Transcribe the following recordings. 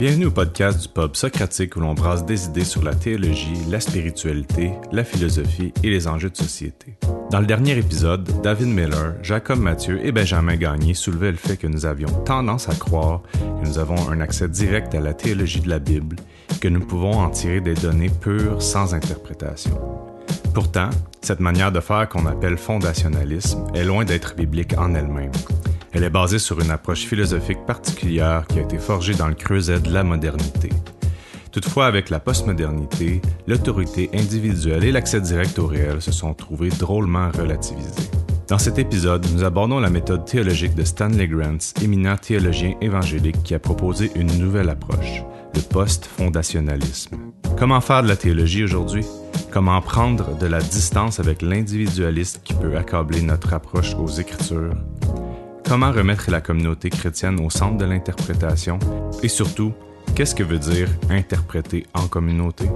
Bienvenue au podcast du pub socratique où l'on brasse des idées sur la théologie, la spiritualité, la philosophie et les enjeux de société. Dans le dernier épisode, David Miller, Jacob Mathieu et Benjamin Gagné soulevaient le fait que nous avions tendance à croire que nous avons un accès direct à la théologie de la Bible que nous pouvons en tirer des données pures sans interprétation. Pourtant, cette manière de faire qu'on appelle fondationalisme est loin d'être biblique en elle-même. Elle est basée sur une approche philosophique particulière qui a été forgée dans le creuset de la modernité. Toutefois, avec la postmodernité, l'autorité individuelle et l'accès direct au réel se sont trouvés drôlement relativisés. Dans cet épisode, nous abordons la méthode théologique de Stanley Grants, éminent théologien évangélique qui a proposé une nouvelle approche, le post-fondationalisme. Comment faire de la théologie aujourd'hui? Comment prendre de la distance avec l'individualisme qui peut accabler notre approche aux Écritures? Comment remettre la communauté chrétienne au centre de l'interprétation? Et surtout, qu'est-ce que veut dire interpréter en communauté?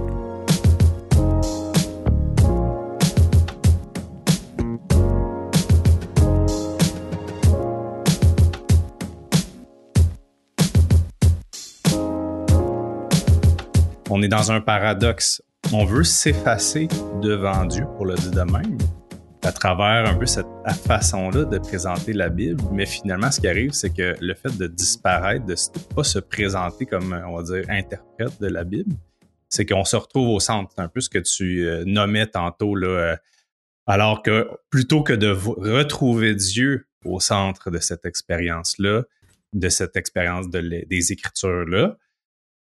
On est dans un paradoxe. On veut s'effacer devant Dieu, pour le dire de même, à travers un peu cette façon-là de présenter la Bible. Mais finalement, ce qui arrive, c'est que le fait de disparaître, de ne pas se présenter comme, on va dire, interprète de la Bible, c'est qu'on se retrouve au centre. C'est un peu ce que tu euh, nommais tantôt, là. Euh, alors que plutôt que de retrouver Dieu au centre de cette expérience-là, de cette expérience des Écritures-là,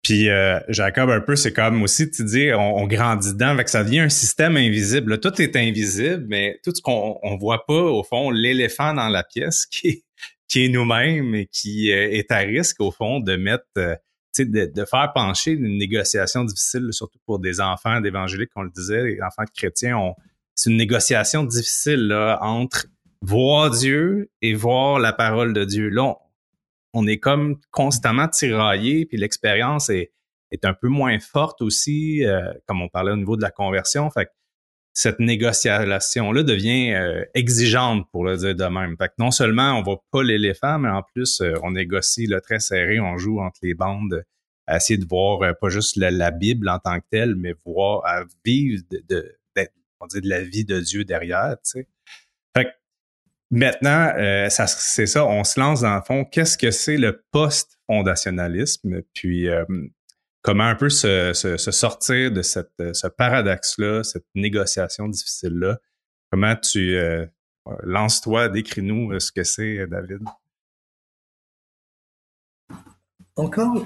puis euh, Jacob, un peu, c'est comme aussi, tu dis, on, grandit dedans, avec ça devient un système invisible. tout est invisible, mais tout ce qu'on on voit pas, au fond, l'éléphant dans la pièce qui est, qui est nous-mêmes et qui euh, est à risque, au fond, de mettre, euh, de, de, faire pencher une négociation difficile, surtout pour des enfants d'évangéliques, on le disait, les enfants chrétiens, c'est une négociation difficile là, entre voir Dieu et voir la parole de Dieu. Là, on est comme constamment tiraillé, puis l'expérience est, est un peu moins forte aussi, euh, comme on parlait au niveau de la conversion. Fait que cette négociation-là devient euh, exigeante, pour le dire de même. Fait que non seulement on va pas l'éléphant, mais en plus, euh, on négocie là, très serré, on joue entre les bandes à essayer de voir pas juste la, Bible en tant que telle, mais voir, à vivre de, de, on de la vie de Dieu derrière. Fait que Maintenant, euh, c'est ça, on se lance dans le fond. Qu'est-ce que c'est le post-fondationalisme? Puis euh, comment un peu se, sortir de cette, ce paradoxe-là, cette négociation difficile-là? Comment tu euh, lance-toi, décris-nous ce que c'est, David. Encore,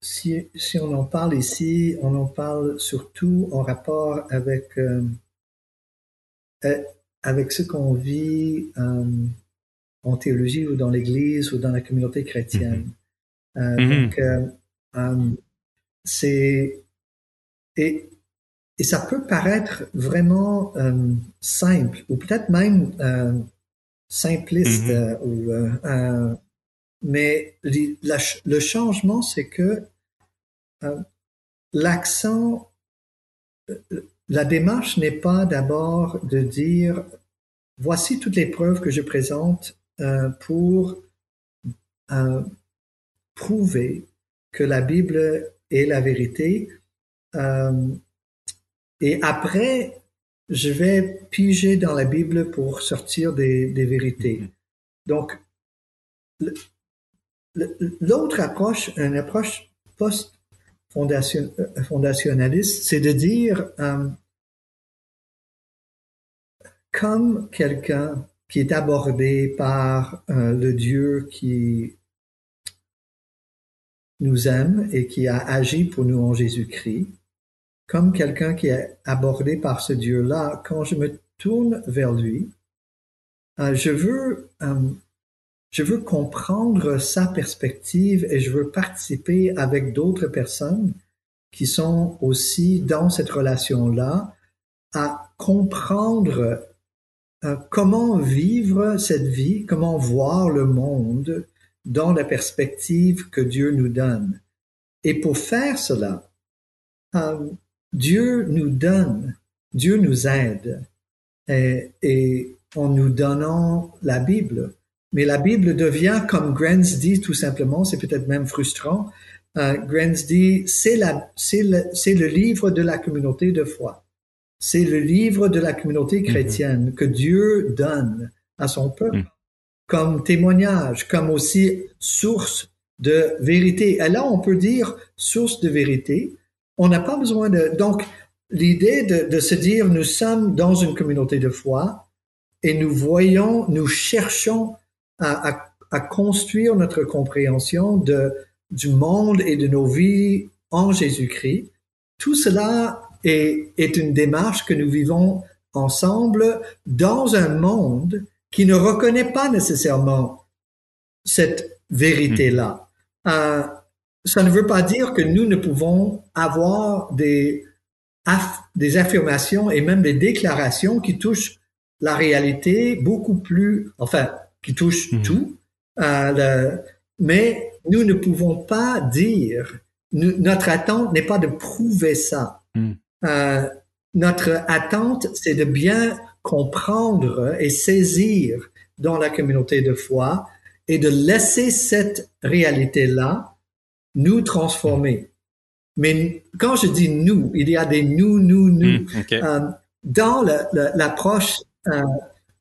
si, si, on en parle ici, on en parle surtout en rapport avec avec ce qu'on vit euh, en théologie ou dans l'Église ou dans la communauté chrétienne. Mm-hmm. Euh, mm-hmm. Donc, euh, c'est et, et ça peut paraître vraiment simple ou peut-être même simpliste mm-hmm. ou mais le changement c'est que l'accent la démarche n'est pas d'abord de dire voici toutes les preuves que je présente euh, pour euh, prouver que la Bible est la vérité. Euh, et après, je vais piger dans la Bible pour sortir des, vérités. Donc, l'autre approche, une approche post fondation, fondationnaliste, c'est de dire, comme quelqu'un qui est abordé par euh, le Dieu qui nous aime et qui a agi pour nous en Jésus-Christ, comme quelqu'un qui est abordé par ce Dieu-là, quand je me tourne vers lui, je veux je veux comprendre sa perspective et je veux participer avec d'autres personnes qui sont aussi dans cette relation-là à comprendre euh, comment vivre cette vie, comment voir le monde dans la perspective que Dieu nous donne? Et pour faire cela, euh, Dieu nous donne, Dieu nous aide. Et, en nous donnant la Bible, Mais la Bible devient, comme Grenz dit tout simplement, c'est peut-être même frustrant, euh, Grenz dit, c'est le livre de la communauté de foi. C'est le livre de la communauté mhm. chrétienne que Dieu donne à son peuple mhm. comme témoignage, comme aussi source de vérité. Et là, on peut dire source de vérité. On n'a pas besoin de... Donc, l'idée de, de, se dire, nous sommes dans une communauté de foi et nous voyons, nous cherchons à, à, à construire notre compréhension de, du monde et de nos vies en Jésus-Christ. Tout cela est, est une démarche que nous vivons ensemble dans un monde qui ne reconnaît pas nécessairement cette vérité-là. Hmm. Euh, ça ne veut pas dire que nous ne pouvons avoir des, des affirmations et même des déclarations qui touchent la réalité beaucoup plus, enfin, qui touchent hmm. tout. Euh, mais nous ne pouvons pas dire, notre attente n'est pas de prouver ça. Hmm. Euh, notre attente, c'est de bien comprendre et saisir dans la communauté de foi et de laisser cette réalité-là nous transformer. Mais quand je dis nous, il y a des nous, nous, nous. Hmm, euh, dans l'approche euh,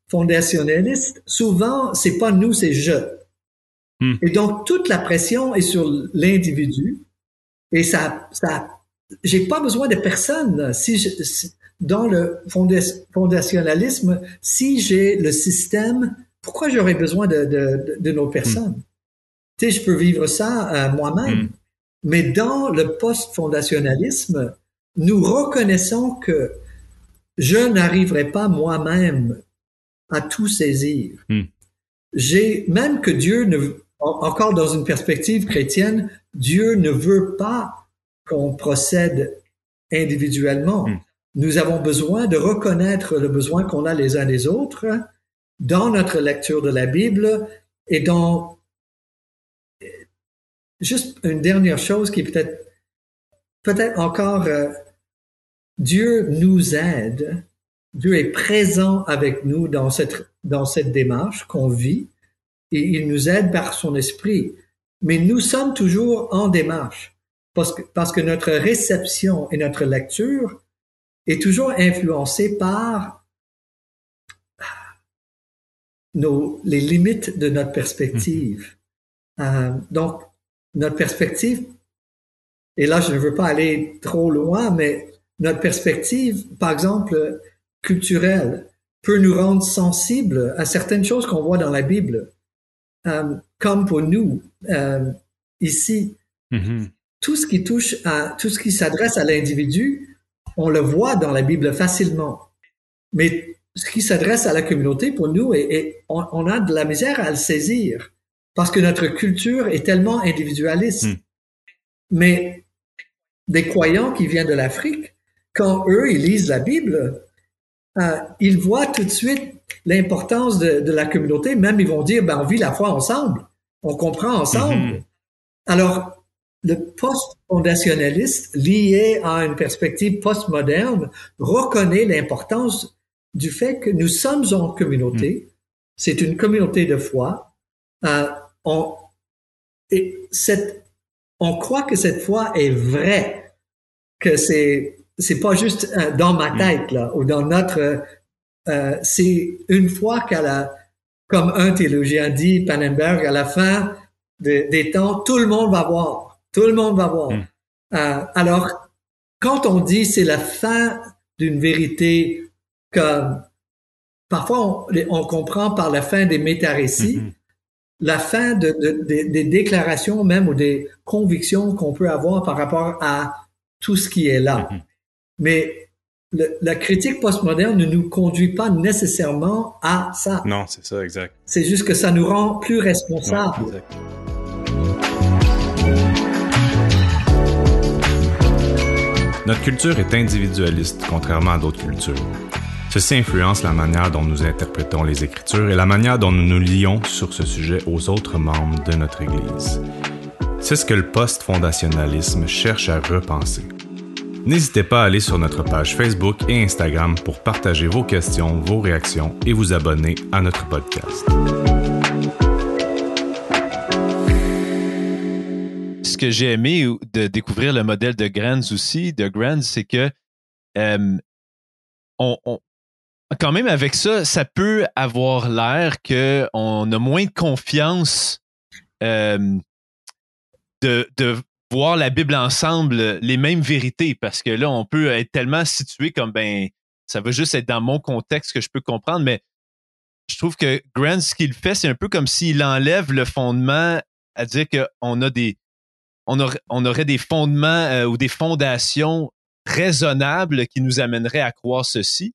fondationnaliste, souvent, c'est pas nous, c'est je. Hmm. Et donc, toute la pression est sur l'individu. Et ça, ça, j'ai pas besoin de personne. Si, je, dans le fondationnalisme, si j'ai le système, pourquoi j'aurais besoin de, de, de, nos personnes? Hmm. Tu sais, je peux vivre ça euh, moi-même. Hmm. Mais dans le post-fondationalisme, nous reconnaissons que je n'arriverai pas moi-même à tout saisir. J'ai même que Dieu ne encore dans une perspective chrétienne, Dieu ne veut pas qu'on procède individuellement. Hmm. Nous avons besoin de reconnaître le besoin qu'on a les uns des autres dans notre lecture de la Bible et dans juste une dernière chose qui est peut-être peut-être encore euh, Dieu nous aide, Dieu est présent avec nous dans cette dans cette démarche qu'on vit et il nous aide par son esprit. Mais nous sommes toujours en démarche parce que, parce que notre réception et notre lecture est toujours influencée par nos, les limites de notre perspective. Mmh. Euh, donc, notre perspective, et là, je ne veux pas aller trop loin, mais notre perspective, par exemple, culturelle, peut nous rendre sensibles à certaines choses qu'on voit dans la Bible. Euh, comme pour nous euh, ici, mm-hmm. Tout ce qui touche à tout ce qui s'adresse à l'individu, on le voit dans la Bible facilement. Mais ce qui s'adresse à la communauté, pour nous, on, a de la misère à le saisir parce que notre culture est tellement individualiste. Mm. Mais des croyants qui viennent de l'Afrique, quand eux, ils lisent la Bible, euh, ils voient tout de suite l'importance de, de, la communauté. Même ils vont dire, ben, on vit la foi ensemble, on comprend ensemble. Mm-hmm. Alors, le post-fondationaliste lié à une perspective postmoderne reconnaît l'importance du fait que nous sommes en communauté. Mm. C'est une communauté de foi. Euh, on, et cette, on croit que cette foi est vraie, que c'est c'est pas juste euh, dans ma mm. tête là ou dans notre euh, c'est une fois qu'à la comme un théologien dit Pannenberg à la fin des temps tout le monde va voir tout le monde va voir mm. euh, alors quand on dit c'est la fin d'une vérité comme parfois on, comprend par la fin des métarécits mm-hmm. la fin de, de, des déclarations même ou des convictions qu'on peut avoir par rapport à tout ce qui est là. Mais la critique postmoderne ne nous conduit pas nécessairement à ça. Non, c'est ça, exact. C'est juste que ça nous rend plus responsables. Notre culture est individualiste, contrairement à d'autres cultures. Ceci influence la manière dont nous interprétons les Écritures et la manière dont nous nous lions sur ce sujet aux autres membres de notre Église. C'est ce que le post-fondationalisme cherche à repenser. N'hésitez pas à aller sur notre page Facebook et Instagram pour partager vos questions, vos réactions et vous abonner à notre podcast. Que j'ai aimé de découvrir le modèle de Grands aussi, de Grands, c'est que on, quand même avec ça, ça peut avoir l'air qu'on a moins de confiance de, de voir la Bible ensemble, les mêmes vérités, parce que là, on peut être tellement situé comme ben, ça va juste être dans mon contexte que je peux comprendre, mais je trouve que Grant, ce qu'il fait, c'est un peu comme s'il enlève le fondement à dire qu'on a des on aurait, on aurait des fondements euh, ou des fondations raisonnables qui nous amèneraient à croire ceci.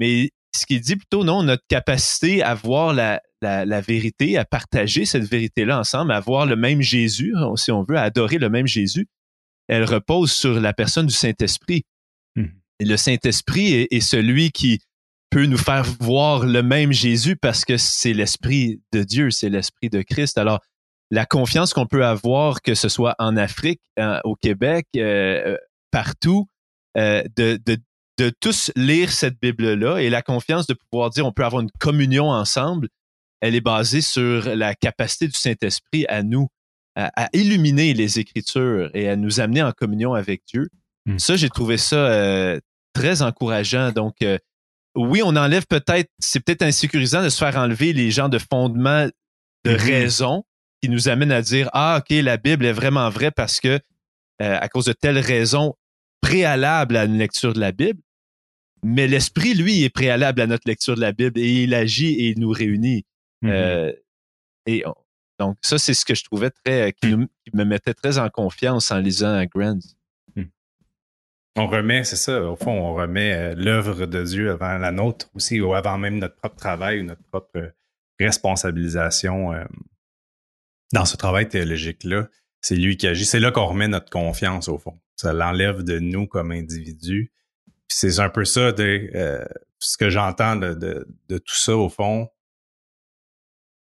Mais ce qu'il dit plutôt, non, notre capacité à voir la, la, vérité, à partager cette vérité-là ensemble, à voir le même Jésus, si on veut, à adorer le même Jésus, elle repose sur la personne du Saint-Esprit. Hmm. Et le Saint-Esprit est, celui qui peut nous faire voir le même Jésus parce que c'est l'Esprit de Dieu, c'est l'Esprit de Christ. Alors, la confiance qu'on peut avoir, que ce soit en Afrique, au Québec, euh, euh, partout, euh, de, de, de tous lire cette Bible-là et la confiance de pouvoir dire on peut avoir une communion ensemble, elle est basée sur la capacité du Saint-Esprit à nous, à, illuminer les Écritures et à nous amener en communion avec Dieu. Hmm. Ça, j'ai trouvé ça euh, très encourageant. Donc, oui, on enlève peut-être, c'est peut-être insécurisant de se faire enlever les gens de fondement de hmm. raison qui nous amènent à dire, ah, OK, la Bible est vraiment vraie parce que, euh, à cause de telle raison préalable à une lecture de la Bible. Mais l'esprit, lui, est préalable à notre lecture de la Bible et il agit et il nous réunit. Mm-hmm. Euh, et donc, ça, c'est ce que je trouvais très, qui, me mettait très en confiance en lisant Grant. Mm. On remet, c'est ça, au fond, on remet euh, l'œuvre de Dieu avant la nôtre aussi, ou avant même notre propre travail ou notre propre responsabilisation euh, dans ce travail théologique-là. C'est lui qui agit. C'est là qu'on remet notre confiance, au fond. Ça l'enlève de nous comme individus. c'est un peu ça, de, ce que j'entends de, de, tout ça, au fond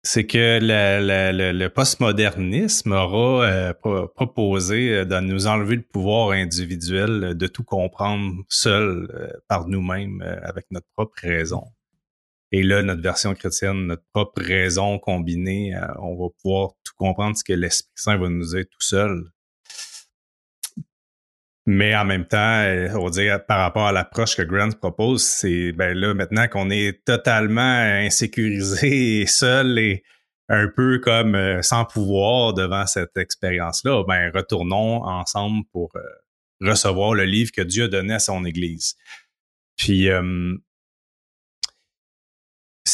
c'est que le, postmodernisme aura euh, proposé euh, de nous enlever le pouvoir individuel de tout comprendre seul euh, par nous-mêmes avec notre propre raison. Et là, notre version chrétienne, notre propre raison combinée, on va pouvoir tout comprendre ce que l'Esprit Saint va nous dire tout seul. Mais en même temps, on va dire par rapport à l'approche que Grant propose, c'est ben là maintenant qu'on est totalement insécurisé et seul et un peu comme euh, sans pouvoir devant cette expérience-là, ben retournons ensemble pour euh, recevoir le livre que Dieu a donné à son Église. Puis euh,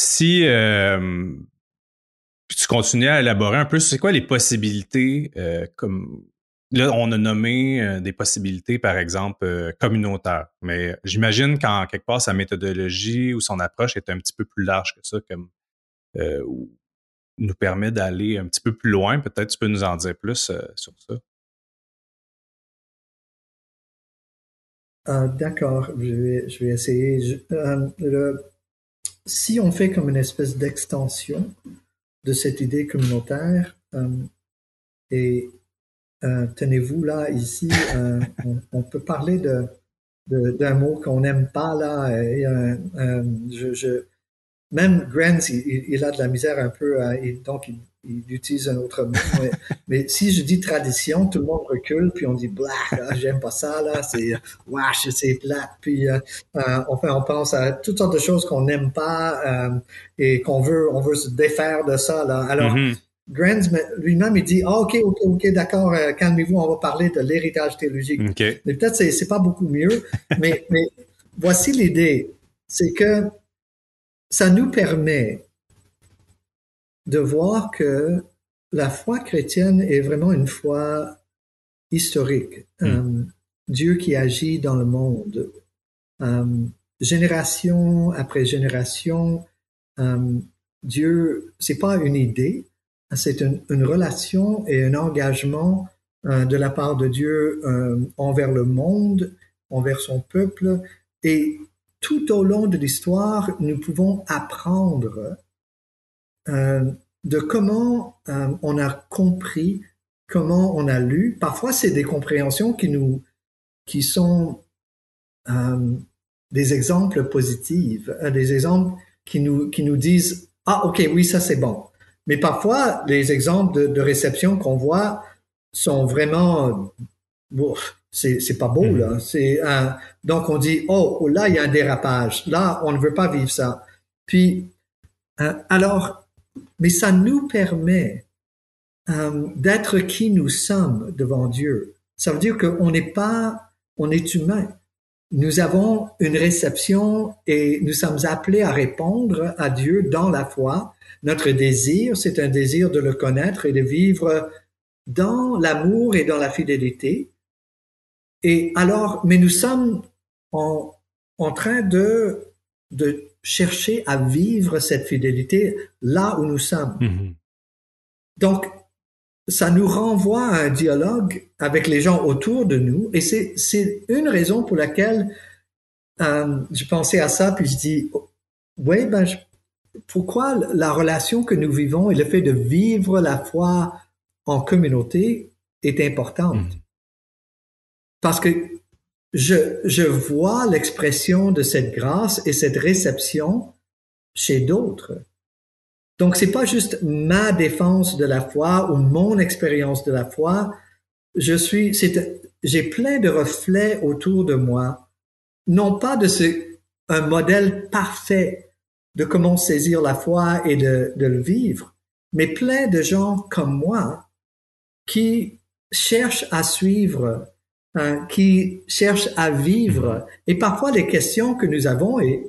si tu continues à élaborer un peu, c'est quoi les possibilités comme Là, on a nommé euh, des possibilités, par exemple, euh, communautaires. Mais j'imagine qu'en quelque part, sa méthodologie ou son approche est un petit peu plus large que ça, comme euh, nous permet d'aller un petit peu plus loin. Peut-être tu peux nous en dire plus sur ça. D'accord, je vais, je vais essayer. Si on fait comme une espèce d'extension de cette idée communautaire, et euh, tenez-vous là, ici, euh, on, peut parler d'un mot qu'on n'aime pas là. Et, euh, je, même Grant, il, a de la misère un peu, donc il, utilise un autre mot. Mais, si je dis tradition, tout le monde recule, puis on dit black, ah, j'aime pas ça là, c'est wash, c'est plat. Puis enfin, on pense à toutes sortes de choses qu'on n'aime pas et qu'on veut, on veut se défaire de ça là. Alors. Grant lui-même, il dit, ah, OK, OK, OK, d'accord, euh, calmez-vous, on va parler de l'héritage théologique. Mais peut-être c'est, c'est pas beaucoup mieux, mais, mais voici l'idée. C'est que ça nous permet de voir que la foi chrétienne est vraiment une foi historique. Hmm. Euh, Dieu qui agit dans le monde. Euh, génération après génération, Dieu, c'est pas une idée, c'est une, relation et un engagement euh, de la part de Dieu euh, envers le monde, envers son peuple. Et tout au long de l'histoire, nous pouvons apprendre euh, de comment on a compris, comment on a lu. Parfois, c'est des compréhensions qui nous, qui sont des exemples positifs, des exemples qui nous, qui nous disent ah ok oui ça c'est bon mais parfois, les exemples de, réception qu'on voit, sont vraiment, c'est pas beau là. Mm-hmm. C'est donc on dit oh là il y a un dérapage. Là on ne veut pas vivre ça. Puis alors, mais ça nous permet d'être qui nous sommes devant Dieu. Ça veut dire qu'on n'est pas, on est humain. Nous avons une réception et nous sommes appelés à répondre à Dieu dans la foi. Notre désir, c'est un désir de le connaître et de vivre dans l'amour et dans la fidélité. Et alors, mais nous sommes en, en train de, de chercher à vivre cette fidélité là où nous sommes. Mm-hmm. Donc, ça nous renvoie à un dialogue avec les gens autour de nous. Et c'est une raison pour laquelle euh, je pensais à ça, puis je dis, oui, ben, pourquoi la relation que nous vivons et le fait de vivre la foi en communauté est importante? Mm. Parce que je, je vois l'expression de cette grâce et cette réception chez d'autres. Donc, c'est pas juste ma défense de la foi ou mon expérience de la foi. Je suis, j'ai plein de reflets autour de moi, non pas de ce, un modèle parfait de comment saisir la foi et de, de le vivre, mais plein de gens comme moi qui cherchent à suivre, hein, qui cherchent à vivre. Et parfois, les questions que nous avons, et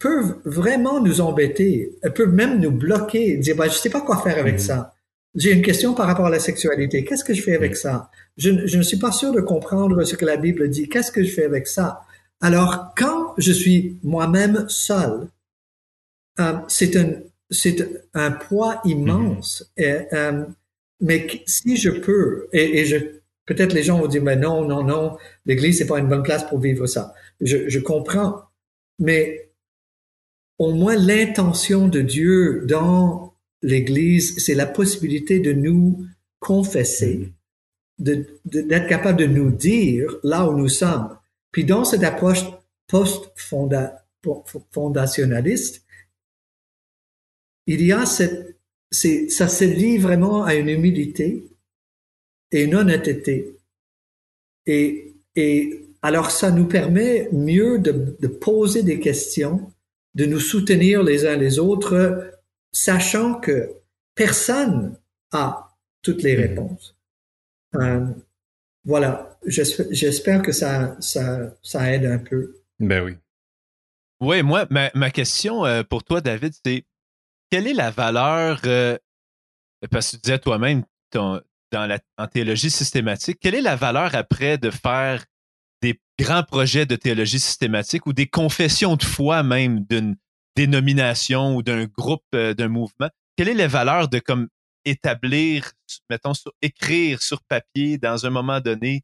peuvent vraiment nous embêter, elles peuvent même nous bloquer, dire bah, je sais pas quoi faire avec mhm. ça. J'ai une question par rapport à la sexualité. Qu'est-ce que je fais avec ça? Je, je, ne suis pas sûr de comprendre ce que la Bible dit. Qu'est-ce que je fais avec ça? Alors quand je suis moi-même seul, euh, c'est un c'est un poids immense. Mhm. Et, euh, mais si je peux, et, et je peut-être les gens vont dire mais non non non, l'Église c'est pas une bonne place pour vivre ça. Je, je comprends, mais au moins l'intention de Dieu dans l'Église, c'est la possibilité de nous confesser, mm-hmm. d'être capable de nous dire là où nous sommes. Puis dans cette approche post-fondationnaliste, il y a cette, ça se lie vraiment à une humilité et une honnêteté. Et, et alors ça nous permet mieux de, de poser des questions de nous soutenir les uns les autres, sachant que personne a toutes les mhm. réponses. Euh, voilà, j'espère que ça, ça, ça aide un peu. Ben oui. Oui, moi, ma, ma question euh, pour toi, David, c'est quelle est la valeur, euh, parce que tu disais toi-même dans la, en théologie systématique, quelle est la valeur après de faire des grands projets de théologie systématique ou des confessions de foi même d'une dénomination ou d'un groupe, euh, d'un mouvement, quelle est la valeur de comme établir, mettons, écrire sur papier dans un moment donné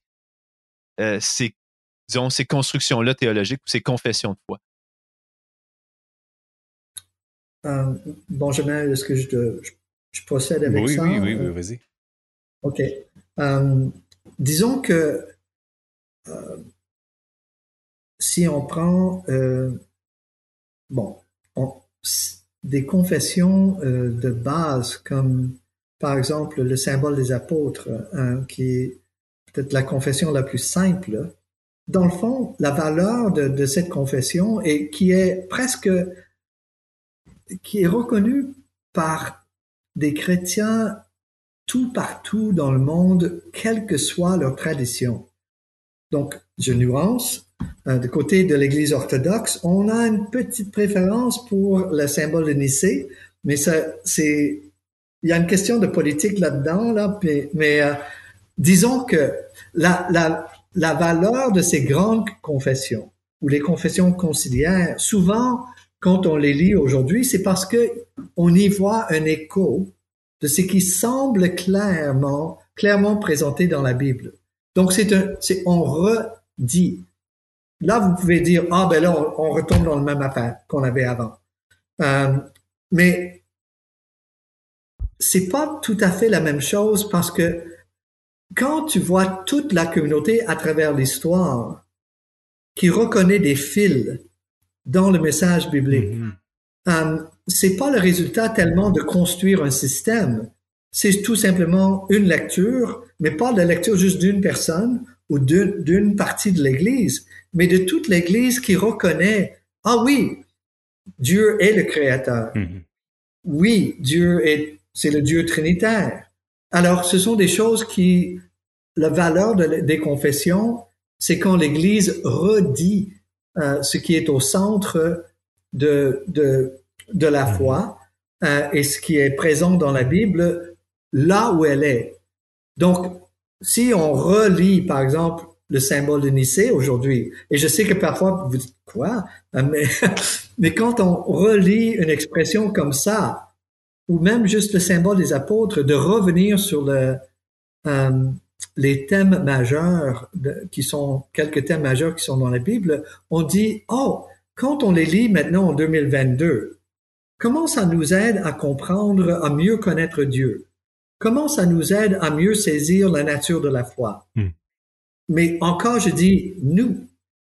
euh, ces, disons, ces constructions-là théologiques ou ces confessions de foi? Euh, Benjamin, est-ce que je, je, procède avec ça? Oui, oui, oui, vas-y. OK. disons que euh, si on prend, euh, des confessions euh, de base comme par exemple le symbole des apôtres, qui est peut-être la confession la plus simple, dans le fond, la valeur de, de, cette confession et qui est presque, qui est reconnue par des chrétiens tout partout dans le monde, quelle que soit leur tradition. Donc, je nuance. Euh, du côté de l'Église orthodoxe, on a une petite préférence pour le symbole de Nicée, mais ça, c'est, il y a une question de politique là-dedans, là, mais, euh, disons que la, la, la valeur de ces grandes confessions ou les confessions conciliaires, souvent, quand on les lit aujourd'hui, c'est parce que on y voit un écho de ce qui semble clairement, clairement présenté dans la Bible. Donc, c'est un, c'est, on redit. Là, vous pouvez dire, ah, ben là, on, retombe dans le même affaire qu'on avait avant. Euh, mais c'est pas tout à fait la même chose parce que quand tu vois toute la communauté à travers l'histoire qui reconnaît des fils dans le message biblique, mm-hmm. euh, c'est pas le résultat tellement de construire un système, c'est tout simplement une lecture, mais pas la lecture juste d'une personne ou d'une partie de l'Église, mais de toute l'Église qui reconnaît, ah oui, Dieu est le Créateur. Mm-hmm. Oui, Dieu est, c'est le Dieu trinitaire. Alors, ce sont des choses qui, la valeur des confessions, c'est quand l'Église redit euh, ce qui est au centre de, de, de la mm-hmm. foi euh, et ce qui est présent dans la Bible là où elle est. Donc, si on relit, par exemple, le symbole de Nicée aujourd'hui, et je sais que parfois vous dites quoi, euh, mais, mais quand on relit une expression comme ça, ou même juste le symbole des apôtres, de revenir sur le, euh, les thèmes majeurs, qui sont quelques thèmes majeurs qui sont dans la Bible, on dit, oh, quand on les lit maintenant en 2022, comment ça nous aide à comprendre, à mieux connaître Dieu? Comment ça nous aide à mieux saisir la nature de la foi? Hmm. Mais encore, je dis nous,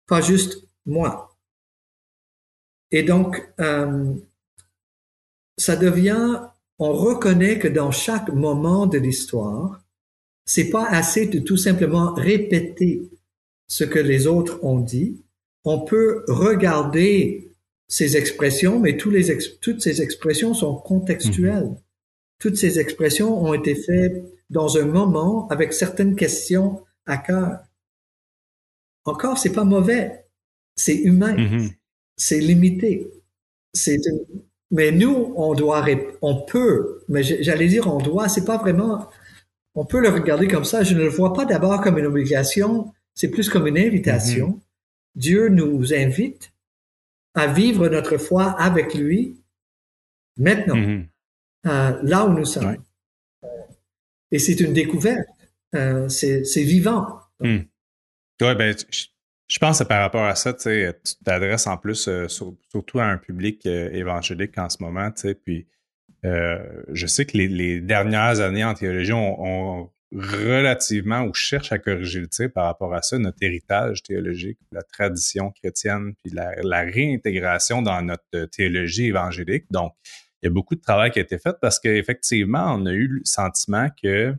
pas juste moi. Et donc, euh, ça devient, on reconnaît que dans chaque moment de l'histoire, c'est pas assez de tout simplement répéter ce que les autres ont dit. On peut regarder ces expressions, mais tous les toutes ces expressions sont contextuelles. Hmm toutes ces expressions ont été faites dans un moment avec certaines questions à cœur. Encore, c'est pas mauvais, c'est humain, mm-hmm. c'est limité. C'est mais nous, on doit, on peut, mais j'allais dire on doit, c'est pas vraiment, on peut le regarder comme ça. Je ne le vois pas d'abord comme une obligation, c'est plus comme une invitation. Mm-hmm. Dieu nous invite à vivre notre foi avec lui maintenant. Mm-hmm. Euh, là où nous sommes. Et c'est une découverte. Euh, c'est vivant. Hmm. Oui, ben, je, pense que par rapport à ça, tu t'adresses en plus euh, surtout à un public évangélique en ce moment, puis je sais que les, dernières années en théologie ont, relativement ou cherchent à corriger le tir par rapport à ça, notre héritage théologique, la tradition chrétienne, puis la, réintégration dans notre théologie évangélique. Donc, il y a beaucoup de travail qui a été fait parce qu'effectivement, on a eu le sentiment que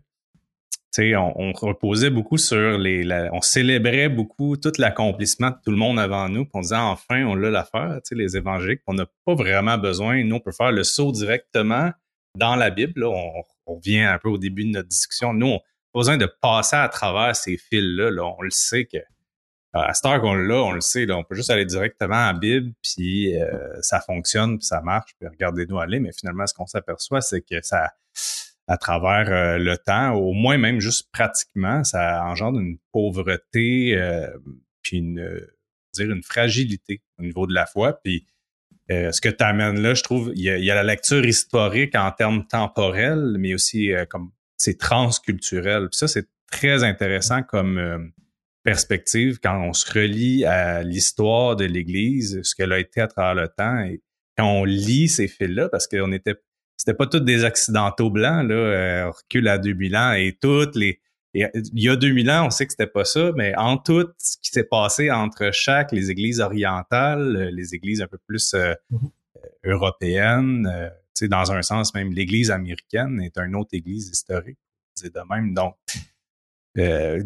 on, on reposait beaucoup sur les. on célébrait beaucoup tout l'accomplissement de tout le monde avant nous. Puis on disait enfin, on l'a l'affaire, les évangéliques. On n'a pas vraiment besoin. Nous, on peut faire le saut directement dans la Bible. on, on revient un peu au début de notre discussion. Nous, on pas besoin de passer à travers ces fils-là. Là. On le sait que à cette heure qu'on l'a, on le sait, on peut juste aller directement à Bible, puis euh, ça fonctionne, puis ça marche, puis regardez-nous aller. Mais finalement, ce qu'on s'aperçoit, c'est que ça, à travers euh, le temps, au moins même juste pratiquement, ça engendre une pauvreté, euh, puis une, une fragilité au niveau de la foi. Puis ce que tu amènes là, je trouve, il y, a, la lecture historique en termes temporels, mais aussi comme c'est transculturel. Puis ça, c'est très intéressant comme perspective quand on se relie à l'histoire de l'Église, ce qu'elle a été à travers le temps, et quand on lit ces fils-là, parce qu'on était, c'était pas tous des accidentaux blancs, là, euh, on recule à 2000 ans et toutes les, il y a 2000 ans, on sait que c'était pas ça, mais en tout ce qui s'est passé entre chaque, les églises orientales, les églises un peu plus euh, européennes, euh, tu sais, dans un sens même, l'église américaine est une autre église historique, c'est de même. Donc, euh,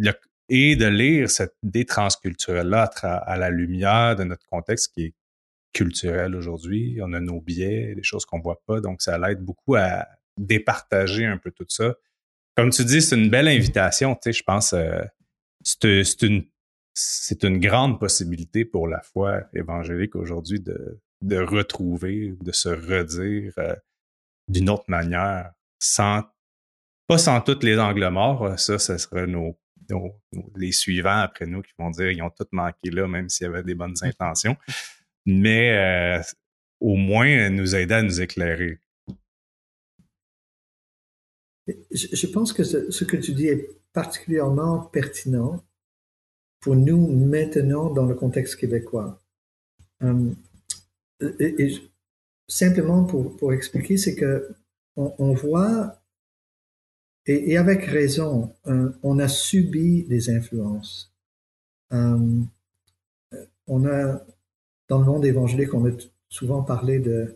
et de lire cette idée transculturelle-là à, la lumière de notre contexte qui est culturel aujourd'hui. On a nos biais, des choses qu'on voit pas, donc ça l'aide beaucoup à départager un peu tout ça. Comme tu dis, c'est une belle invitation, tu sais, je pense, euh, c'est une c'est une grande possibilité pour la foi évangélique aujourd'hui de, retrouver, de se redire euh, d'une autre manière, sans pas sans tous les angles morts, ça, ce serait nos les suivants après nous qui vont dire ils ont tout manqué là, même s'il y avait des bonnes intentions. Mais euh, au moins nous aider à nous éclairer. Je, pense que ce, que tu dis est particulièrement pertinent pour nous maintenant dans le contexte québécois. Et, simplement pour, pour expliquer, c'est que on voit et, avec raison, euh, on a subi des influences. Euh, on a, dans le monde évangélique, on a souvent parlé de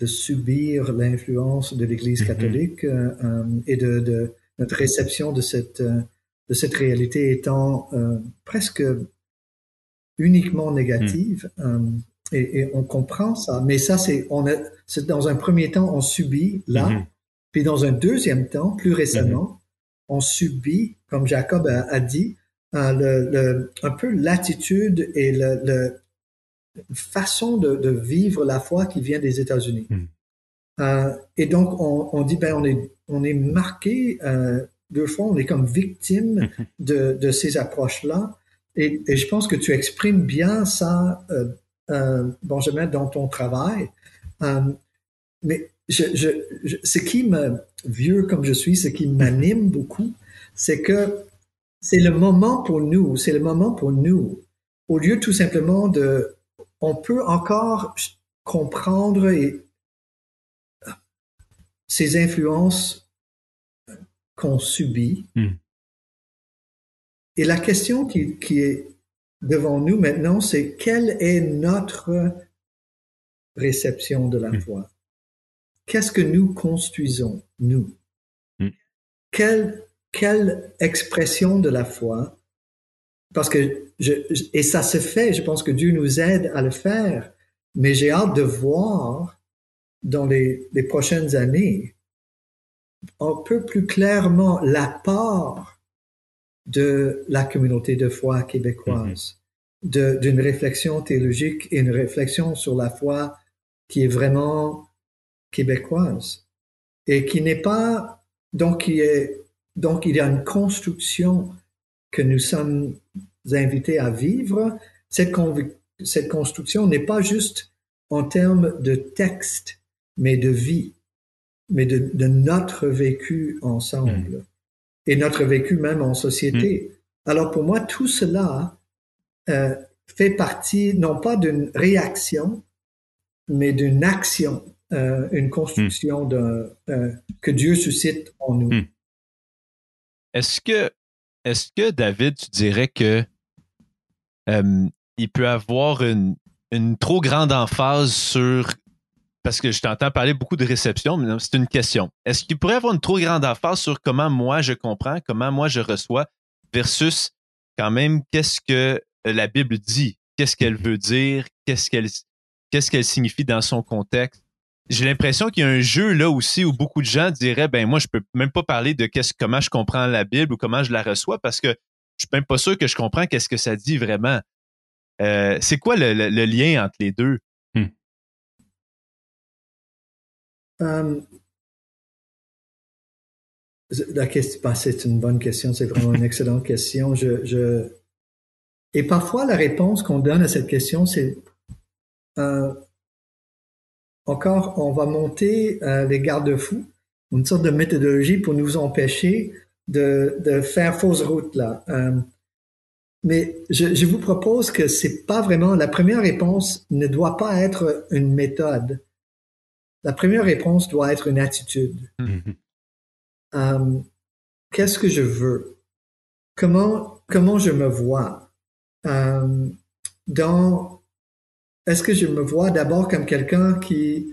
de subir l'influence de l'Église Mhm. catholique euh, euh, et de, de notre réception de cette, euh, de cette réalité étant euh, presque uniquement négative. euh, et, et on comprend ça. Mais ça, c'est, on a, c'est dans un premier temps, on subit là. Mhm. Puis dans un deuxième temps, plus récemment, on subit, comme Jacob a, a dit, le, le- un peu l'attitude et le, le façon de, de vivre la foi qui vient des États-Unis. Mhm. Euh, et donc on, on dit ben on est on est marqué euh, deux fois, on est comme victime de, de ces approches-là. Et, et je pense que tu exprimes bien ça, euh, Benjamin, dans ton travail. Mais je, je, je- ce qui me, vieux comme je suis, ce qui m'anime beaucoup, c'est que c'est le moment pour nous, c'est le moment pour nous, au lieu tout simplement de, on peut encore comprendre ces influences qu'on subit. Mm. Et la question qui, qui est devant nous maintenant, c'est quelle est notre réception de la Mm. foi? Qu'est-ce que nous construisons, nous? Mm. Quelle, quelle expression de la foi? Parce que, je, et ça se fait, je pense que Dieu nous aide à le faire, mais j'ai hâte de voir dans les, les prochaines années un peu plus clairement l'apport de la communauté de foi québécoise, de- d'une réflexion théologique et une réflexion sur la foi qui est vraiment québécoise et qui n'est pas donc qui est donc il y a une construction que nous sommes invités à vivre. Cette, cette construction n'est pas juste en termes de texte, mais de vie, mais de, de notre vécu ensemble et notre vécu même en société. Alors pour moi, tout cela euh, fait partie non pas d'une réaction, mais d'une action, euh, une construction d'un, euh, que Dieu suscite en nous. Est-ce que, est-ce que David, tu dirais que euh, il peut avoir une, trop grande emphase sur parce que je t'entends parler beaucoup de réception, mais c'est une question. Est-ce qu'il pourrait avoir une trop grande emphase sur comment moi je comprends, comment moi je reçois, versus quand même qu'est-ce que la Bible dit, qu'est-ce qu'elle veut dire, qu'est-ce qu'elle signifie dans son contexte? J'ai l'impression qu'il y a un jeu là aussi où beaucoup de gens diraient ben moi je peux même pas parler de qu'est-ce comment je comprends la Bible ou comment je la reçois parce que je suis même pas sûr que je comprends qu'est-ce que ça dit vraiment. Euh, c'est quoi le, le- le lien entre les deux? Euh, la question, bah, c'est une bonne question, c'est vraiment une excellente question. Je, je, et parfois, la réponse qu'on donne à cette question, c'est euh, encore, on va monter euh, les garde-fous, une sorte de méthodologie pour nous empêcher de, de faire fausse route là. Euh, mais je, je vous propose que c'est pas vraiment la première réponse ne doit pas être une méthode. La première réponse doit être une attitude. Mhm. Euh, Qu'est-ce que je veux? Comment, comment je me vois? Euh, dans, est-ce que je me vois d'abord comme quelqu'un qui,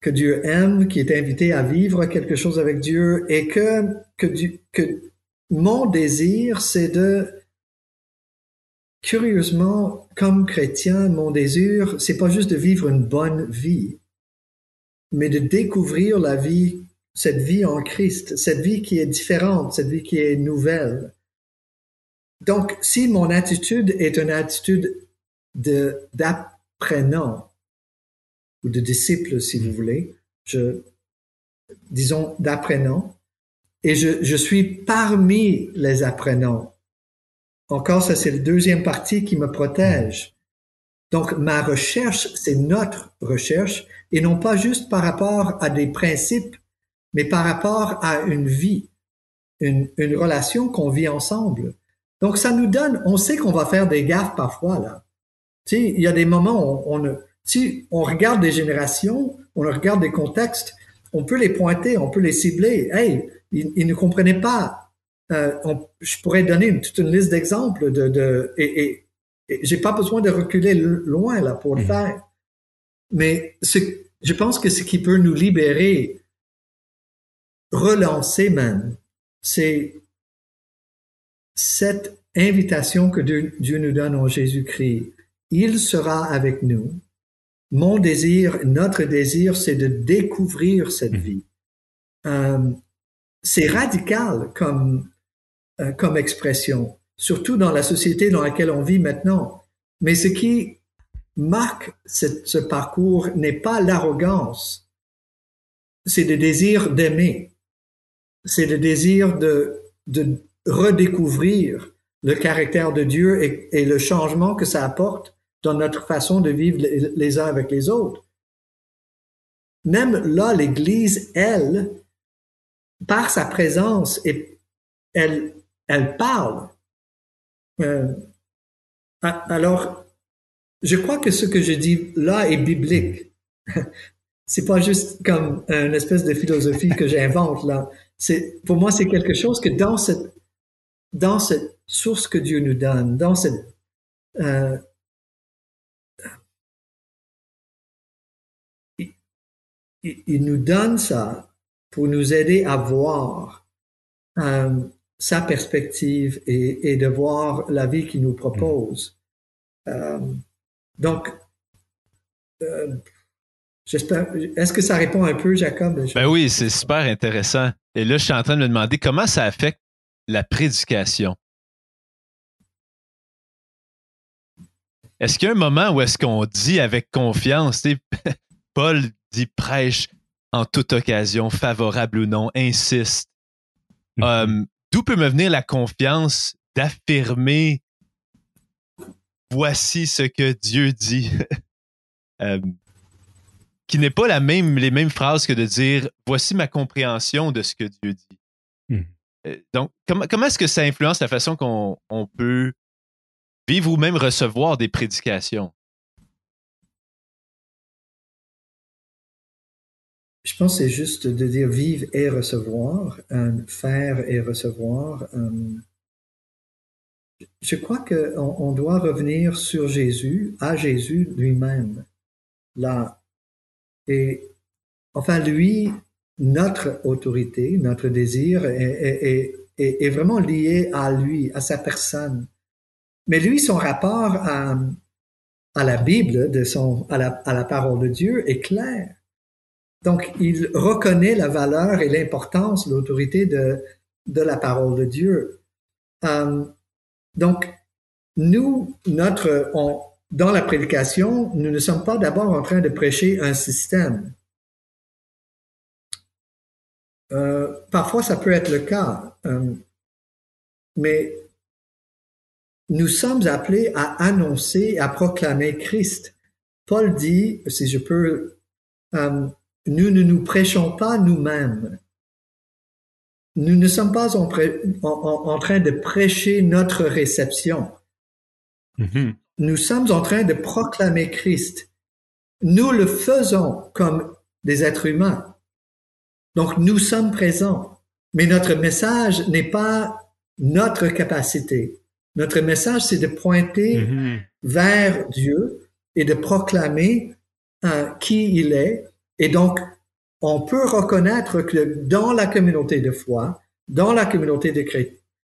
que Dieu aime, qui est invité à vivre quelque chose avec Dieu et que, que, mon désir, c'est de, curieusement, comme chrétien, mon désir, c'est pas juste de vivre une bonne vie, mais de découvrir la vie, cette vie en Christ, cette vie qui est différente, cette vie qui est nouvelle. Donc, si mon attitude est une attitude de, d'apprenant, ou de disciple, si vous voulez, je, disons d'apprenant, et je, je suis parmi les apprenants. Encore, ça, c'est la deuxième partie qui me protège. Donc, ma recherche, c'est notre recherche, et non pas juste par rapport à des principes, mais par rapport à une vie, une, une relation qu'on vit ensemble. Donc, ça nous donne, on sait qu'on va faire des gaffes parfois, là. Sais, il y a des moments où on, on, si on regarde des générations, on regarde des contextes, on peut les pointer, on peut les cibler. Hey, ils, ils ne comprenaient pas. Euh, on, je pourrais donner une, toute une liste d'exemples de, de et, et, et j'ai pas besoin de reculer loin là pour le Mhm. faire. Mais ce, je pense que ce qui peut nous libérer, relancer même, c'est cette invitation que Dieu, nous donne en Jésus-Christ. Il sera avec nous. Mon désir, notre désir, c'est de découvrir cette mmh. vie. Euh, c'est radical comme, euh, comme expression, surtout dans la société dans laquelle on vit maintenant. Mais ce qui marque ce parcours n'est pas l'arrogance, c'est le désir d'aimer, c'est le désir de, de redécouvrir le caractère de Dieu et, le changement que ça apporte dans notre façon de vivre les, uns avec les autres. Même là, l'Église, elle, par sa présence, elle, elle parle. Euh, alors, je crois que ce que je dis là est biblique. c'est pas juste comme une espèce de philosophie que j'invente là. C'est, pour moi, c'est quelque chose que dans cette, dans cette source que Dieu nous donne, dans cette, euh, il, nous donne ça pour nous aider à voir euh, sa perspective et, de voir la vie qu'il nous propose. Euh, donc, j'espère. Est-ce que ça répond un peu, Jacob? Ben oui, c'est super intéressant. Et là, je suis en train de me demander comment ça affecte la prédication. Est-ce qu'il y a un moment où est-ce qu'on dit avec confiance, Paul dit prêche en toute occasion, favorable ou non, insiste. Mm-hmm. Euh, d'où peut me venir la confiance d'affirmer voici ce que Dieu dit, euh, qui n'est pas la même, les mêmes phrases que de dire voici ma compréhension de ce que Dieu dit. Mm. Euh, donc, comment, comment est-ce que ça influence la façon qu'on peut vivre ou même recevoir des prédications? Je pense que c'est juste de dire vivre et recevoir, faire et recevoir. Je crois qu'on on doit revenir sur Jésus, à Jésus lui-même, là. Et enfin, lui, notre autorité, notre désir est, vraiment lié à lui, à sa personne. Mais lui, son rapport à, la Bible, à la parole de Dieu est clair. Donc, il reconnaît la valeur et l'importance, l'autorité de, de la parole de Dieu. Euh, donc, nous, notre, on, dans la prédication, nous ne sommes pas d'abord en train de prêcher un système. Euh, parfois, ça peut être le cas, euh, mais nous sommes appelés à annoncer, à proclamer Christ. Paul dit, si je peux, euh, nous ne nous prêchons pas nous-mêmes. Nous ne sommes pas en, train de prêcher notre réception. Mm-hmm. Nous sommes en train de proclamer Christ. Nous le faisons comme des êtres humains. Donc nous sommes présents. Mais notre message n'est pas notre capacité. Notre message, c'est de pointer mm-hmm. vers Dieu et de proclamer euh, qui il est. Et donc, on peut reconnaître que dans la communauté de foi, dans la communauté de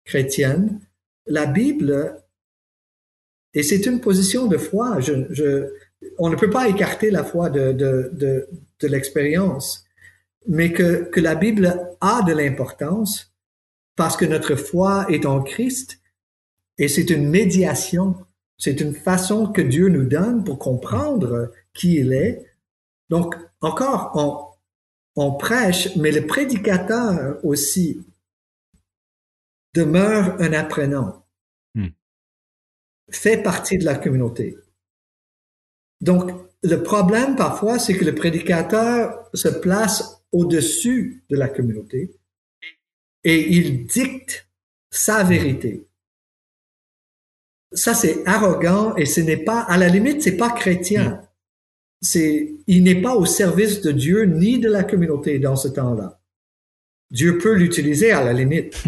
chrétienne, la Bible, et c'est une position de foi, je, on ne peut pas écarter la foi de, de, de, de l'expérience, mais que, que la Bible a de l'importance parce que notre foi est en Christ et c'est une médiation. C'est une façon que Dieu nous donne pour comprendre qui il est. Donc, encore, on, on prêche, mais le prédicateur aussi demeure un apprenant, hmm. fait partie de la communauté. Donc, le problème parfois, c'est que le prédicateur se place au-dessus de la communauté et il dicte sa vérité ça c'est arrogant et ce n'est pas, à la limite, c'est pas chrétien. C'est, il n'est pas au service de Dieu ni de la communauté dans ce temps-là. Dieu peut l'utiliser à la limite,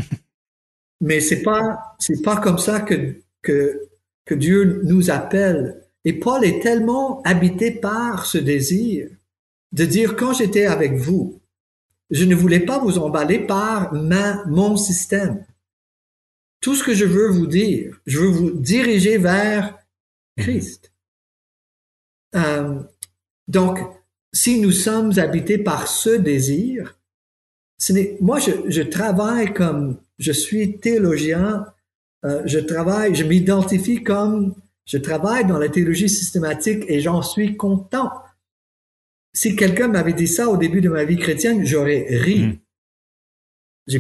mais c'est pas, c'est pas comme ça que que que Dieu nous appelle Et Paul est tellement habité par ce désir de dire quand j'étais avec vous, je ne voulais pas vous emballer par ma, mon système. Tout ce que je veux vous dire, je veux vous diriger vers Christ. Euh, donc, si nous sommes habités par ce désir, ce moi, je, je, travaille comme, je suis théologien, euh, je travaille, je m'identifie comme, je travaille dans la théologie systématique et j'en suis content. Si quelqu'un m'avait dit ça au début de ma vie chrétienne, j'aurais ri. Mm.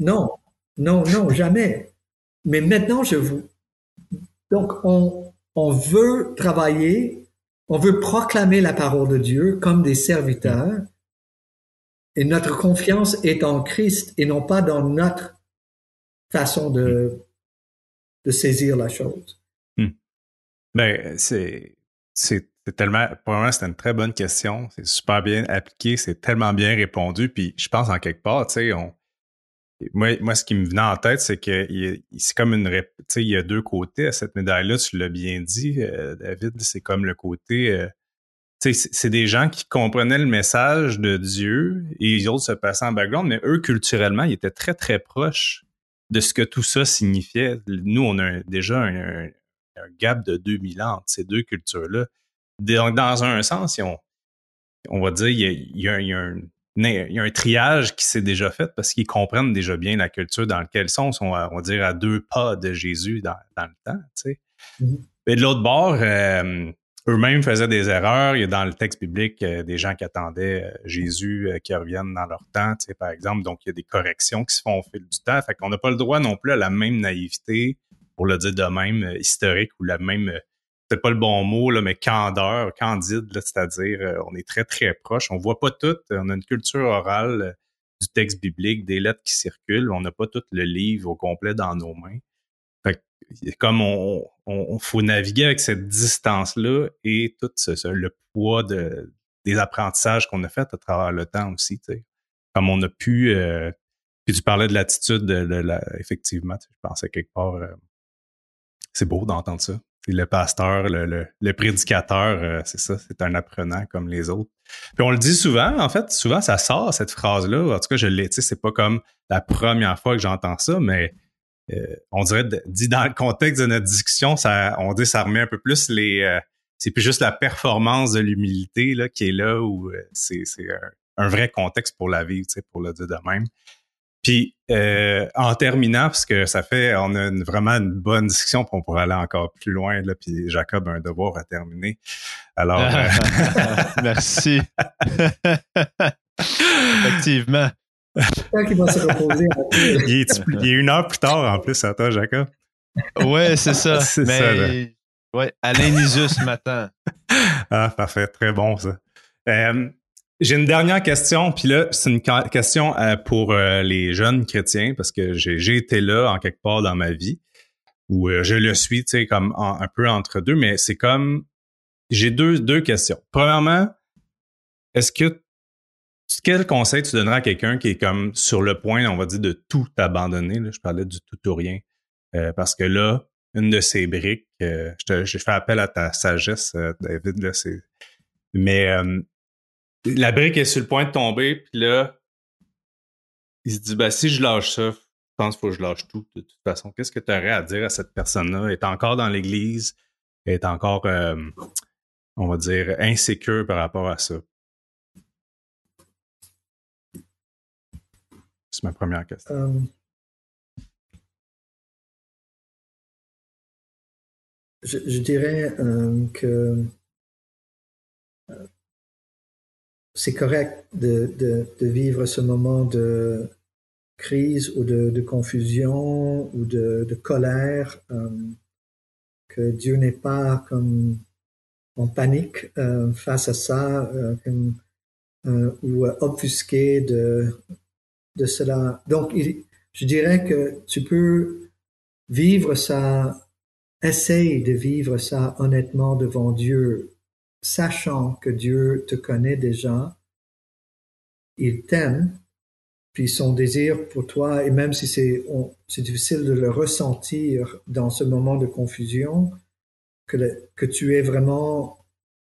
Non, non, non, jamais. Mais maintenant, je vous. Donc, on, on veut travailler, on veut proclamer la parole de Dieu comme des serviteurs, et notre confiance est en Christ et non pas dans notre façon de, de saisir la chose. Hmm. Ben, c'est, c'est tellement, pour moi, c'était une très bonne question. C'est super bien appliqué, c'est tellement bien répondu. Puis je pense en quelque part, tu sais, on, moi, moi, ce qui me venait en tête, c'est que c'est comme une, tu sais, il y a deux côtés à cette médaille-là. Tu l'as bien dit, euh, David. C'est comme le côté, euh, tu sais, c'est des gens qui comprenaient le message de Dieu et les autres se passaient en background, mais eux, culturellement, ils étaient très, très proches de ce que tout ça signifiait. Nous, on a déjà un, gap de 2000 ans entre ces deux cultures-là. Donc, dans un sens, on va dire, il y a, un, il un triage qui s'est déjà fait parce qu'ils comprennent déjà bien la culture dans laquelle ils sont. Ils sont, on va dire, à deux pas de Jésus dans, le temps. Tu sais. Mm-hmm. Mais de l'autre bord, euh, eux-mêmes faisaient des erreurs. Il y a dans le texte biblique euh, des gens qui attendaient euh, Jésus qui revienne dans leur temps, tu sais, par exemple. Donc, il y a des corrections qui se font au fil du temps. Fait qu'on n'a pas le droit non plus à la même naïveté, pour le dire de même, historique ou la même c'est pas le bon mot, là, mais candeur, candide, c'est-à-dire euh, on est très, très proche. On voit pas tout. On a une culture orale euh, du texte biblique, des lettres qui circulent. On n'a pas tout le livre au complet dans nos mains. Fait comme on, on, faut naviguer avec cette distance-là et tout ce, le poids de, des apprentissages qu'on a fait à travers le temps aussi. Comme on a pu. Euh, puis tu parlais de l'attitude, de, la, effectivement, je pensais quelque part. c'est beau d'entendre ça le pasteur, le, le, prédicateur, euh, c'est ça, c'est un apprenant comme les autres. Puis on le dit souvent, en fait, souvent ça sort cette phrase-là. En tout cas, je l'ai, c'est pas comme la première fois que j'entends ça, mais euh, on dirait, dit dans le contexte de notre discussion, ça, on dit ça remet un peu plus les, euh, c'est plus juste la performance de l'humilité là qui est là où c'est, c'est un, un, vrai contexte pour la vie, pour le dire de même. Puis euh, en terminant, parce que ça fait, on a vraiment une bonne discussion, puis on pourrait aller encore plus loin. Là, puis Jacob a un devoir à terminer. Alors, euh, merci. Effectivement. qu'il va se reposer. il, est, il est une heure plus tard en plus à toi, Jacob. Ouais, c'est ça. c'est Mais, ça. Ouais, Alain Nisus m'attend. Ah, parfait, très bon ça. Euh, j'ai une dernière question, puis là, c'est une question euh, pour euh, les jeunes chrétiens, parce que j'ai été là en quelque part dans ma vie, où euh, je le suis, tu sais, comme un peu entre deux, mais c'est comme, j'ai deux, deux questions. Premièrement, est-ce que, quel conseil tu donnerais à quelqu'un qui est comme sur le point, on va dire, de tout abandonner, là, je parlais du tout ou rien, parce que là, une de ces briques, j'ai fait appel à ta sagesse, David, là, c'est... Mais la brique est sur le point de tomber, puis là, il se dit, bah si je lâche ça, je pense qu'il faut que je lâche tout, de toute façon. Qu'est-ce que tu aurais à dire à cette personne-là? Elle est encore dans l'église, elle est encore, euh, on va dire, insécure par rapport à ça. C'est ma première question. Euh, je, dirais euh, que c'est correct de, de, vivre ce moment de crise ou de, confusion ou de, colère, euh, que Dieu n'est pas comme en panique euh, face à ça euh, ou offusqué de, de cela. Donc, je dirais que tu peux vivre ça, essaye de vivre ça honnêtement devant Dieu sachant que Dieu te connaît déjà, il t'aime, puis son désir pour toi, et même si c'est difficile de le ressentir dans ce moment de confusion, que, que tu es vraiment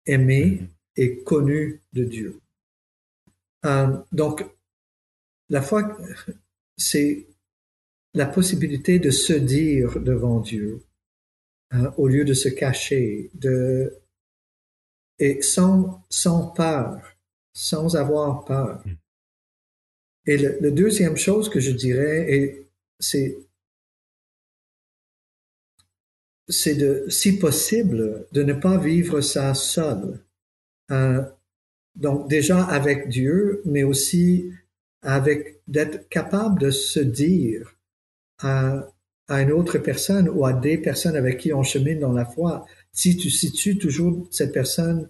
aimé et connu de Dieu. Euh, donc, la foi, c'est la possibilité de se dire devant Dieu hein, au lieu de se cacher, de et sans sans peur, sans avoir peur. Mm. Et la deuxième chose que je dirais, c'est c'est de, si possible, de ne pas vivre ça seul. Euh, donc déjà avec Dieu, mais aussi avec d'être capable de se dire à, à une autre personne ou à des personnes avec qui on chemine dans la foi, si tu situes toujours cette personne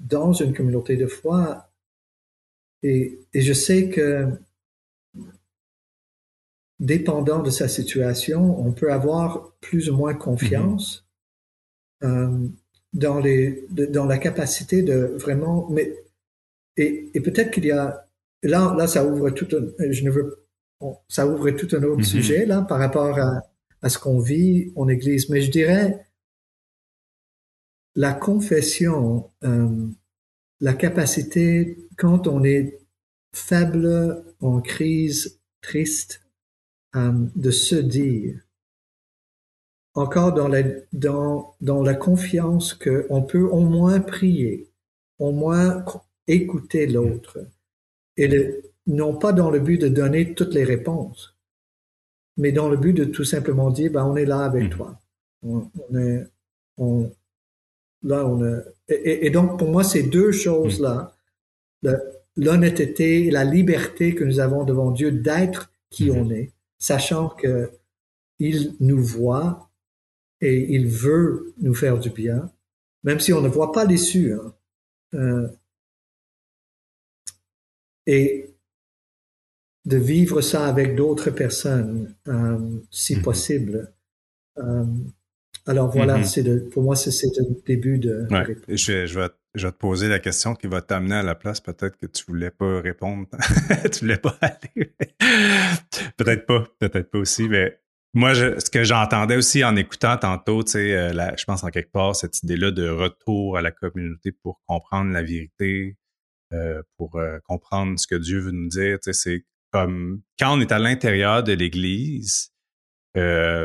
dans une communauté de foi, et, et je sais que dépendant de sa situation, on peut avoir plus ou moins confiance mm-hmm. euh, dans, les, dans la capacité de vraiment. Mais, et, et peut-être qu'il y a. Là, là, ça ouvre tout un. Je ne veux. ça ouvre tout un autre mm-hmm. sujet, là, par rapport à, à ce qu'on vit en Église. Mais je dirais. La confession, euh, la capacité, quand on est faible, en crise, triste, euh, de se dire, encore dans la, dans, dans la confiance qu'on peut au moins prier, au moins écouter l'autre, et non pas dans le but de donner toutes les réponses, mais dans le but de tout simplement dire, ben, on est là avec mmh. toi. On, est, on, là, on et, donc, pour moi, ces deux choses-là, mmh. l'honnêteté, la liberté que nous avons devant Dieu d'être qui mmh. on est, sachant que il nous voit et il veut nous faire du bien, même si on ne voit pas l'issue. Hein. Euh, et de vivre ça avec d'autres personnes, euh, si mm-hmm. possible. Euh, alors voilà, mm-hmm. c'est pour moi, c'est le début de. je, je, vais, je vais te poser la question qui va t'amener à la place. Peut-être que tu voulais pas répondre. tu voulais pas aller. peut-être pas, peut-être pas aussi. Mais moi, ce que j'entendais aussi en écoutant tantôt, tu sais, euh, je pense en quelque part, cette idée-là de retour à la communauté pour comprendre la vérité, euh, pour euh, comprendre ce que Dieu veut nous dire. Tu sais, c'est comme quand on est à l'intérieur de l'Église,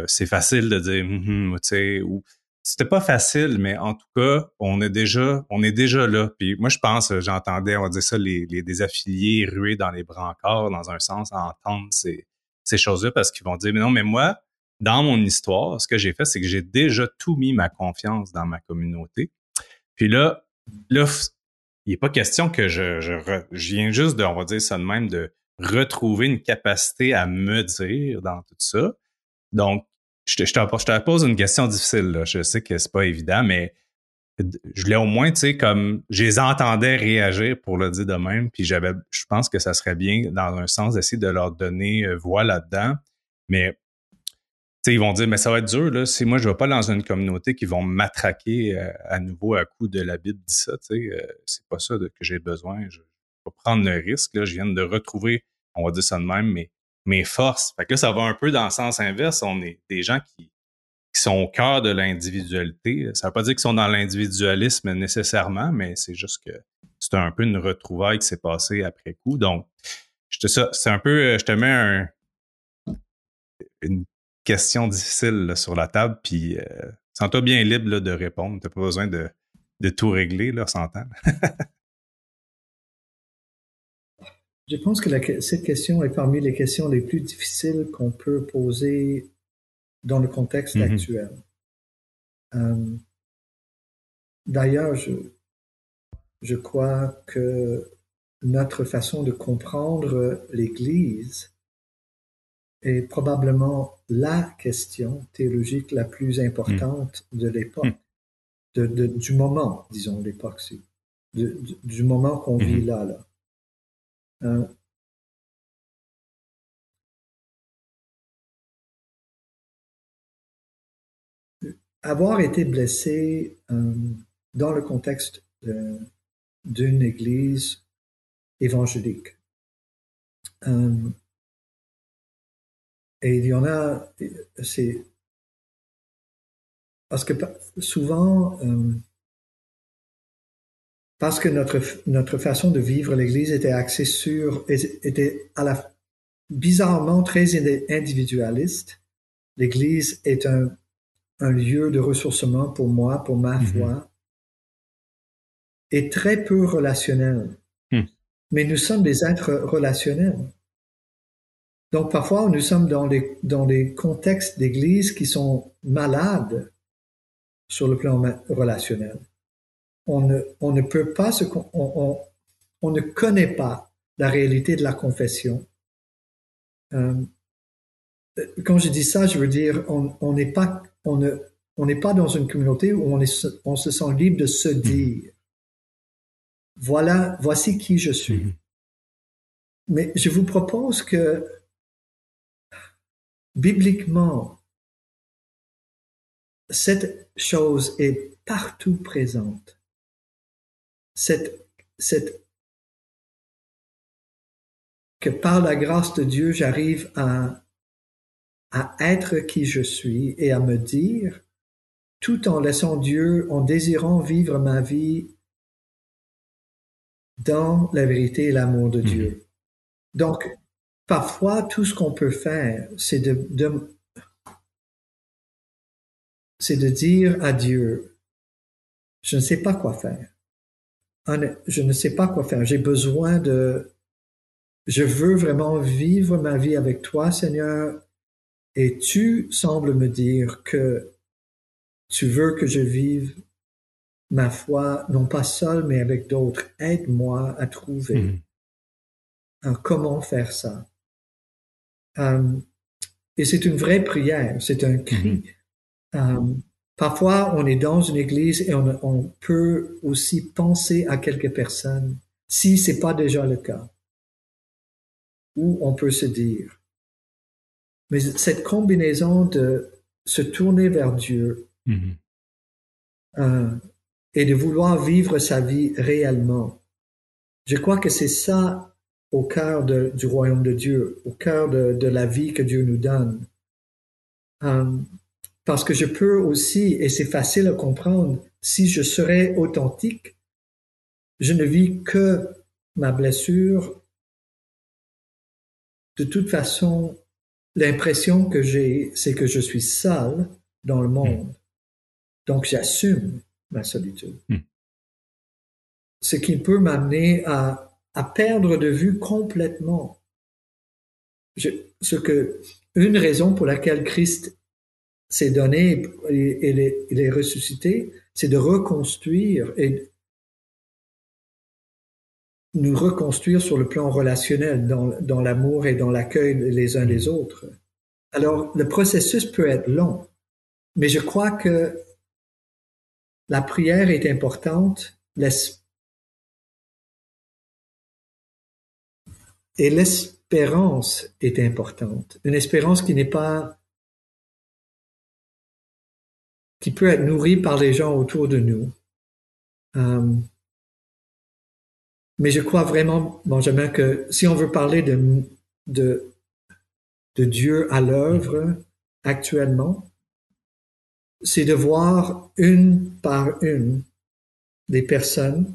c'est facile de dire, hum, hum, tu sais, ou c'était pas facile, mais en tout cas, on est déjà, on est déjà là. Puis moi, je pense, j'entendais, on va dire ça, les, les des affiliés rués dans les brancards, dans un sens, à entendre ces, ces choses-là, parce qu'ils vont dire, mais non, mais moi, dans mon histoire, ce que j'ai fait, c'est que j'ai déjà tout mis ma confiance dans ma communauté. Puis là, là, il n'est pas question que je, je, je viens juste de, on va dire ça de même, de retrouver une capacité à me dire dans tout ça. Donc, je te, je, te, pose une question difficile. Là. Je sais que c'est pas évident, mais je voulais au moins, tu sais, comme je les entendais réagir pour le dire de même, puis j'avais, je pense que ça serait bien dans un sens d'essayer de leur donner euh, voix là-dedans. Mais tu sais, ils vont dire, mais ça va être dur, là, si moi je vais pas dans une communauté qui vont m'attraquer euh, à nouveau à coup de la Bible dit ça, tu sais, euh, c'est pas ça que j'ai besoin. Je vais prendre le risque, là, je viens de retrouver, on va dire ça de même, mais mes forces. Fait que ça va un peu dans le sens inverse. On est des gens qui, sont au cœur de l'individualité. Ça veut pas dire qu'ils sont dans l'individualisme nécessairement, mais c'est juste que c'est un peu une retrouvaille qui s'est passée après coup. Donc, je te, c'est un peu, je te mets un, une question difficile sur la table, puis euh, sens-toi bien libre de répondre. T'as pas besoin de, de tout régler, là, s'entend. Je pense que cette question est parmi les questions les plus difficiles qu'on peut poser dans le contexte mm-hmm. actuel. Euh, d'ailleurs, je, je crois que notre façon de comprendre l'Église est probablement la question théologique la plus importante mm. de l'époque, mm. de, du moment, disons l'époque, du moment qu'on vit mm-hmm. là. là. Euh, avoir été blessé euh, dans le contexte d'une église évangélique. Euh, et il y en a, c'est parce que souvent, parce que notre, notre façon de vivre l'Église était axée sur, était à la, bizarrement très individualiste. L'Église est un, un lieu de ressourcement pour moi, pour ma mm-hmm. foi, et très peu relationnel. Hmm. Mais nous sommes des êtres relationnels. Donc parfois, nous sommes dans des, dans des contextes d'église qui sont malades sur le plan relationnel. On ne, on ne peut pas se, on, on, on, ne connaît pas la réalité de la confession. Euh, quand je dis ça, je veux dire, on n'est pas, on ne, on n'est pas dans une communauté où on, est, on se sent libre de se hmm. dire. Voilà, voici qui je suis. Hmm. Mais je vous propose que bibliquement, cette chose est partout présente. Que par la grâce de Dieu, j'arrive à, à être qui je suis et à me dire, tout en laissant Dieu, en désirant vivre ma vie dans la vérité et l'amour de Dieu. Mhm. Donc, parfois, tout ce qu'on peut faire, c'est de, c'est de dire à Dieu, je ne sais pas quoi faire. Je ne sais pas quoi faire. J'ai besoin de, je veux vraiment vivre ma vie avec toi, Seigneur, et tu sembles me dire que tu veux que je vive ma foi, non pas seul, mais avec d'autres. Aide-moi à trouver mhm. comment faire ça? Euh, et c'est une vraie prière, c'est un cri. Mhm. Euh, parfois, on est dans une église et on, peut aussi penser à quelques personnes, si c'est pas déjà le cas, où on peut se dire. Mais cette combinaison de se tourner vers Dieu, mhm. euh, et de vouloir vivre sa vie réellement. Je crois que c'est ça au cœur du royaume de Dieu, au cœur de, la vie que Dieu nous donne. Um, parce que je peux aussi, et c'est facile à comprendre, si je serais authentique, je ne vis que ma blessure. De toute façon, l'impression que j'ai, c'est que je suis seul dans le monde. Donc j'assume ma solitude. Hmm. Ce qui peut m'amener à, à, perdre de vue complètement ce que une raison pour laquelle Christ s'est donné et, il est, ressuscité, c'est de reconstruire et nous reconstruire sur le plan relationnel, dans l'amour et dans l'accueil les uns des autres. Alors, le processus peut être long, mais je crois que la prière est importante, et l'espérance est importante. Une espérance qui n'est pas qui peut être nourrie par les gens autour de nous. Euh, mais je crois vraiment, Benjamin, que si on veut parler de, de, de Dieu à l'œuvre actuellement, c'est de voir une par une des personnes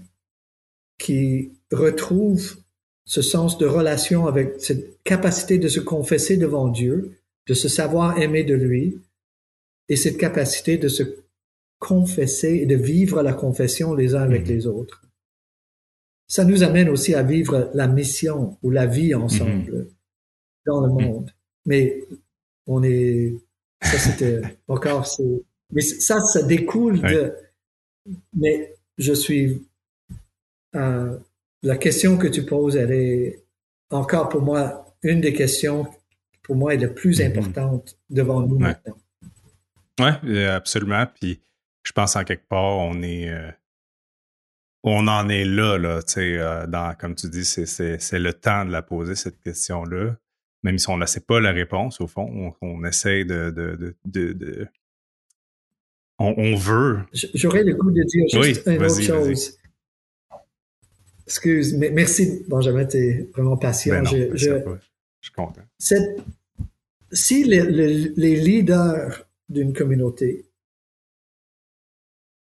qui retrouvent ce sens de relation avec cette capacité de se confesser devant Dieu, de se savoir aimer de lui, et cette capacité de se confesser et de vivre la confession les uns avec mhm. les autres. Ça nous amène aussi à vivre la mission ou la vie ensemble mhm. dans le monde. Mais on est, ça c'était encore, c'est mais ça, ça découle de. Mais je suis. Euh, la question que tu poses, elle est encore pour moi une des questions pour moi est la plus importante devant nous maintenant. Oui, euh, absolument. Puis je pense en quelque part, on est. Euh, on en est là, là, tu sais, dans, comme tu dis, c'est le temps de la poser, cette question-là. Même si on ne sait pas la réponse, au fond, on, on essaie de, de, de on, veut. J'aurais le goût de dire juste une autre chose. Excuse, mais merci, Benjamin, tu es vraiment patient. Ben je, je, suis content. si les, les leaders d'une communauté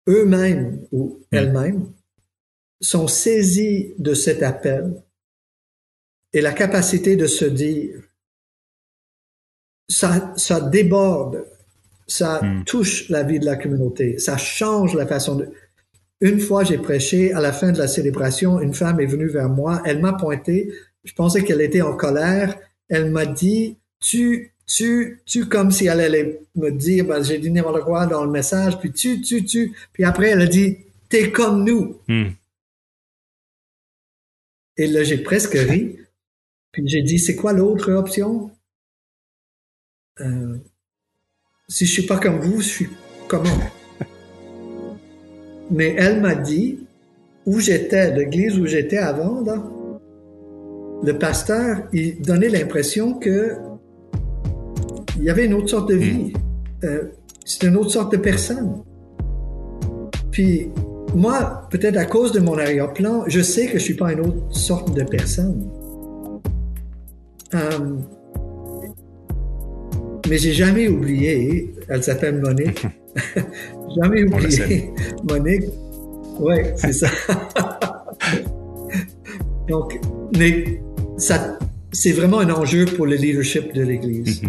eux-mêmes ou elles-mêmes sont saisis de cet appel et la capacité de se dire, ça, ça déborde, ça Hmm. touche la vie de la communauté, ça change la façon de... Une fois, j'ai prêché, à la fin de la célébration, une femme est venue vers moi, elle m'a pointé, je pensais qu'elle était en colère, elle m'a dit, tu, tu, tu, comme si elle allait me dire, ben, j'ai dit n'importe quoi dans le message, puis tu, tu, tu, puis après elle a dit, t'es comme nous. Hmm. Et là, j'ai presque ri. Puis j'ai dit, c'est quoi l'autre option? Euh, si je suis pas comme vous, je suis comment? Mais elle m'a dit, où j'étais, l'église où j'étais avant, là, le pasteur, il donnait l'impression que il y avait une autre sorte de vie. Euh, c'est une autre sorte de personne. Puis moi, peut-être à cause de mon arrière-plan, je sais que je suis pas une autre sorte de personne. Euh, mais j'ai jamais oublié, elle s'appelle Monique. jamais oublié Monique. Ouais, c'est ça. Donc, mais ça, c'est vraiment un enjeu pour le leadership de l'Église.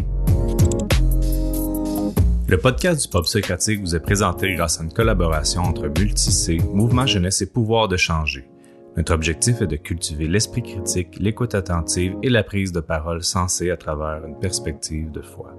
Le podcast du Pop Socratique vous est présenté grâce à une collaboration entre Multicé, Mouvement Jeunesse et Pouvoir de changer. Notre objectif est de cultiver l'esprit critique, l'écoute attentive et la prise de parole sensée à travers une perspective de foi.